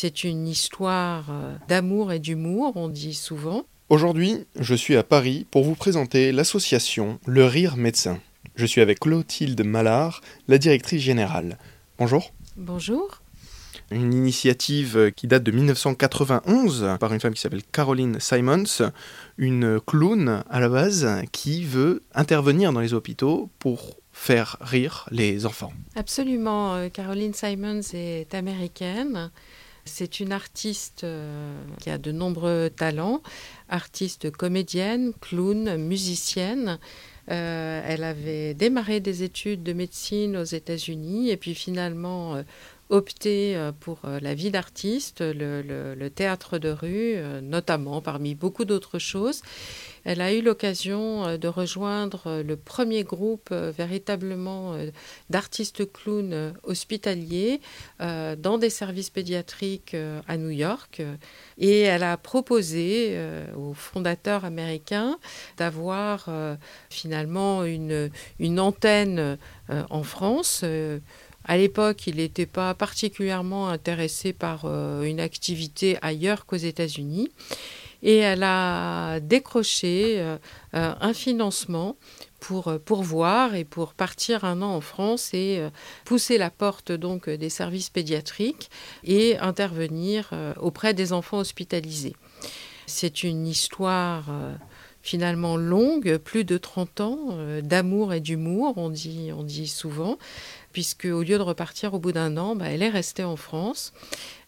C'est une histoire euh, d'amour et d'humour, on dit souvent. Aujourd'hui, je suis à Paris pour vous présenter l'association Le Rire Médecin. Je suis avec Clotilde Mallard, la directrice générale. Bonjour. Bonjour. Une initiative qui date de 1991 par une femme qui s'appelle Caroline Simons, une clown à la base qui veut intervenir dans les hôpitaux pour faire rire les enfants. Absolument. Euh, Caroline Simons est américaine. C'est une artiste euh, qui a de nombreux talents, artiste comédienne, clown, musicienne. Euh, elle avait démarré des études de médecine aux États-Unis et puis finalement opté pour la vie d'artiste, le, théâtre de rue, notamment parmi beaucoup d'autres choses. Elle a eu l'occasion euh, de rejoindre euh, le premier groupe euh, véritablement d'artistes clowns hospitaliers dans des services pédiatriques à New York. Et elle a proposé aux fondateurs américains d'avoir finalement une antenne en France. À l'époque, il n'était pas particulièrement intéressé par une activité ailleurs qu'aux États-Unis et elle a décroché euh, euh, un financement pour euh, pourvoir et pour partir un an en France et pousser la porte donc des services pédiatriques et intervenir auprès des enfants hospitalisés. C'est une histoire finalement longue, plus de 30 ans, d'amour et d'humour, on dit, on dit souvent, puisque au lieu de repartir au bout d'un an, bah, elle est restée en France.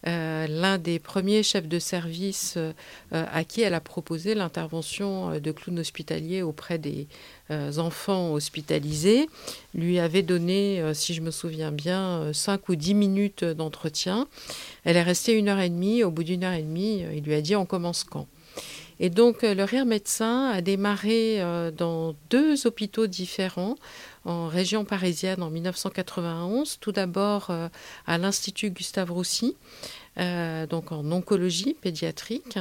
Euh, l'un des premiers chefs de service euh, à qui elle a proposé l'intervention euh, de clown hospitalier auprès des enfants hospitalisés lui avait donné, si je me souviens bien, 5 ou 10 minutes d'entretien. Elle est restée une heure et demie. Au bout d'une heure et demie, il lui a dit on commence quand? Et donc, le Rire Médecin a démarré dans deux hôpitaux différents en région parisienne en 1991, tout d'abord euh, à l'Institut Gustave Roussy, euh, donc en oncologie pédiatrique,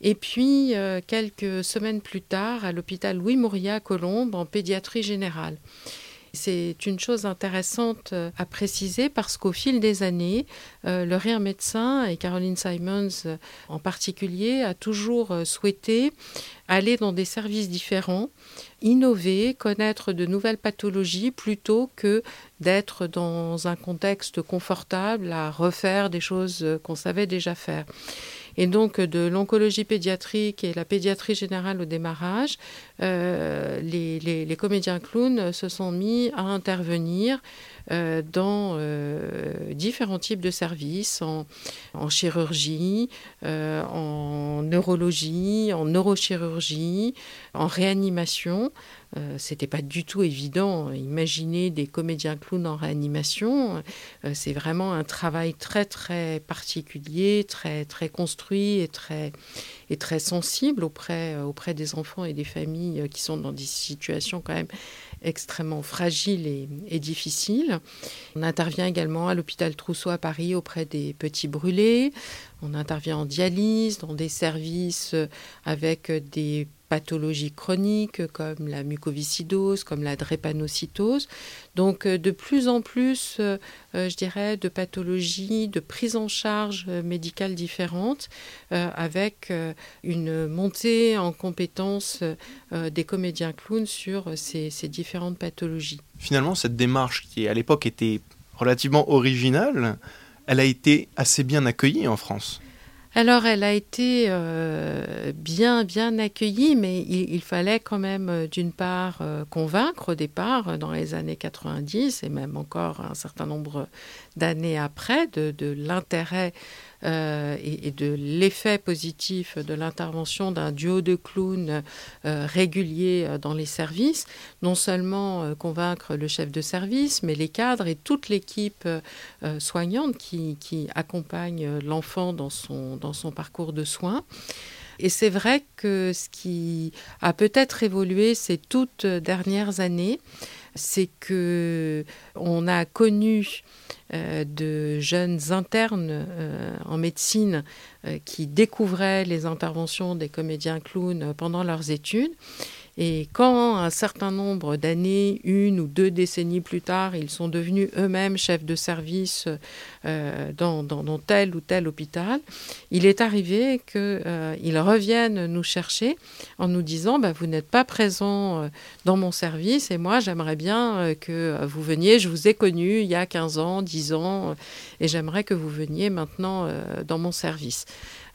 et puis euh, quelques semaines plus tard à l'hôpital Louis Mouria à Colombes en pédiatrie générale. C'est une chose intéressante à préciser parce qu'au fil des années, le Rire Médecin et Caroline Simons en particulier a toujours souhaité aller dans des services différents, innover, connaître de nouvelles pathologies plutôt que d'être dans un contexte confortable à refaire des choses qu'on savait déjà faire. Et donc de l'oncologie pédiatrique et la pédiatrie générale au démarrage, euh, les, comédiens clowns se sont mis à intervenir euh, dans euh, différents types de services, en, chirurgie, en neurologie, en neurochirurgie, en réanimation. C'était pas du tout évident. Imaginer des comédiens clowns en réanimation, c'est vraiment un travail très très particulier, très très construit et très et très sensible auprès euh, auprès des enfants et des familles qui sont dans des situations quand même extrêmement fragiles et, et difficiles. On intervient également à l'hôpital Trousseau à Paris auprès des petits brûlés. On intervient en dialyse, dans des services avec des pathologies chroniques comme la mucoviscidose, comme la drépanocytose. Donc euh, de plus en plus, euh, euh, je dirais, de pathologies, de prise en charge médicale différentes, avec une montée en compétences des comédiens clowns sur ces différentes pathologies. Finalement, cette démarche qui à l'époque était relativement originale, elle a été assez bien accueillie en France. Alors, elle a été euh, bien, bien accueillie, mais il, fallait quand même, euh, d'une part, euh, convaincre au départ, dans les années 90, et même encore un certain nombre d'années après, de, de l'intérêt euh, et, de l'effet positif de l'intervention d'un duo de clowns euh, régulier euh, dans les services, non seulement convaincre le chef de service, mais les cadres et toute l'équipe soignante qui, accompagne l'enfant dans son parcours de soins. Et c'est vrai que ce qui a peut-être évolué ces toutes dernières années, c'est que on a connu euh, de jeunes internes euh, en médecine euh, qui découvraient les interventions des comédiens clowns pendant leurs études Et quand un certain nombre d'années, une ou deux décennies plus tard, ils sont devenus eux-mêmes chefs de service euh, dans, tel ou tel hôpital, il est arrivé qu'ils euh, reviennent nous chercher en nous disant bah, Vous n'êtes pas présent euh, dans mon service et moi j'aimerais bien que vous veniez. Je vous ai connu il y a 15 ans, 10 ans et j'aimerais que vous veniez maintenant dans mon service.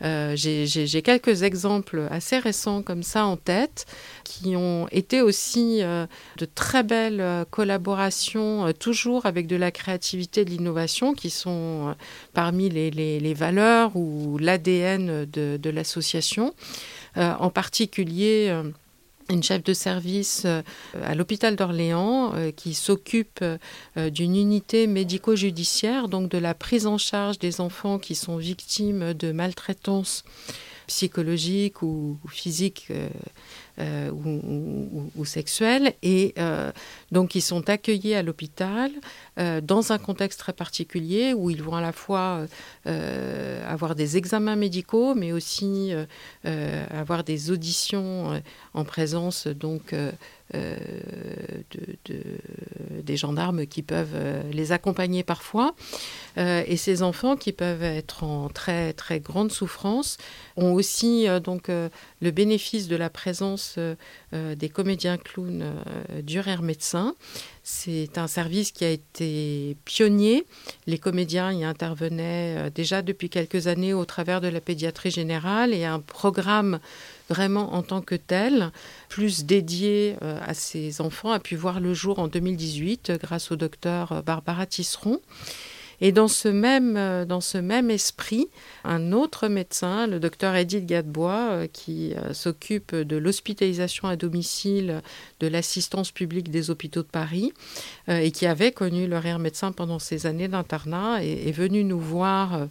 Euh, j'ai quelques exemples assez récents comme ça en tête qui ont été aussi euh, de très belles euh, collaborations, toujours avec de la créativité et de l'innovation, qui sont parmi les, valeurs ou l'ADN de, de l'association. en particulier, une chef de service euh, à l'hôpital d'Orléans euh, qui s'occupe euh, d'une unité médico-judiciaire, donc de la prise en charge des enfants qui sont victimes de maltraitance psychologique ou, physique euh, ou, sexuels, et euh, donc ils sont accueillis à l'hôpital euh, dans un contexte très particulier où ils vont à la fois avoir des examens médicaux, mais aussi avoir des auditions en présence donc de, des gendarmes qui peuvent les accompagner parfois. Et ces enfants qui peuvent être en très très grande souffrance ont aussi donc le bénéfice de la présence des comédiens clowns du RER médecin. C'est un service qui a été pionnier. Les comédiens y intervenaient déjà depuis quelques années au travers de la pédiatrie générale et un programme vraiment en tant que tel, plus dédié euh, à ces enfants, a pu voir le jour en 2018 grâce au docteur euh, Barbara Tisseron. Et dans ce même, euh, dans ce même esprit, un autre médecin, le docteur Edith Gadebois, euh, qui euh, s'occupe de l'hospitalisation à domicile de l'assistance publique des hôpitaux de Paris et qui avait connu le rire médecin pendant ses années d'internat, est, venu nous voir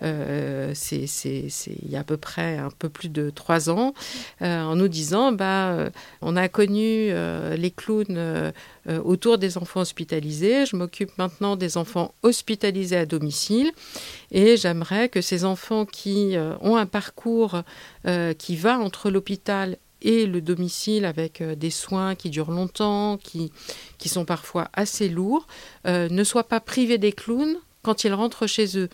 il y a à peu près un peu plus de trois ans, en nous disant bah, on a connu les clowns autour des enfants hospitalisés, je m'occupe maintenant des enfants hospitalisés à domicile. Et j'aimerais que ces enfants qui euh, ont un parcours euh, qui va entre l'hôpital et le domicile avec euh, des soins qui durent longtemps, qui, qui sont parfois assez lourds, ne soient pas privés des clowns quand ils rentrent chez eux,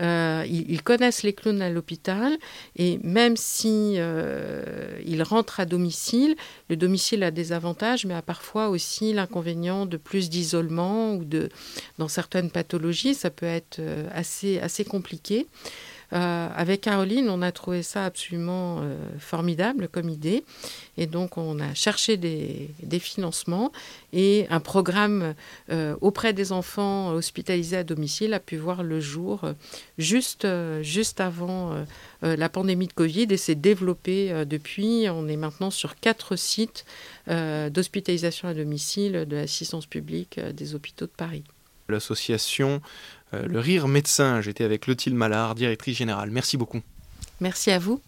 euh, ils, connaissent les clowns à l'hôpital et même si euh, ils rentrent à domicile, le domicile a des avantages, mais a parfois aussi l'inconvénient de plus d'isolement ou de, dans certaines pathologies, ça peut être euh, assez, assez compliqué. Euh, avec Caroline, on a trouvé ça absolument euh, formidable comme idée. Et donc, on a cherché des, financements et un programme euh, auprès des enfants hospitalisés à domicile a pu voir le jour juste, juste avant la pandémie de Covid et s'est développé depuis. On est maintenant sur quatre sites d'hospitalisation à domicile de l'assistance publique des hôpitaux de Paris. L'association euh, le Rire Médecin. J'étais avec Clotilde Mallard, directrice générale. Merci beaucoup. Merci à vous.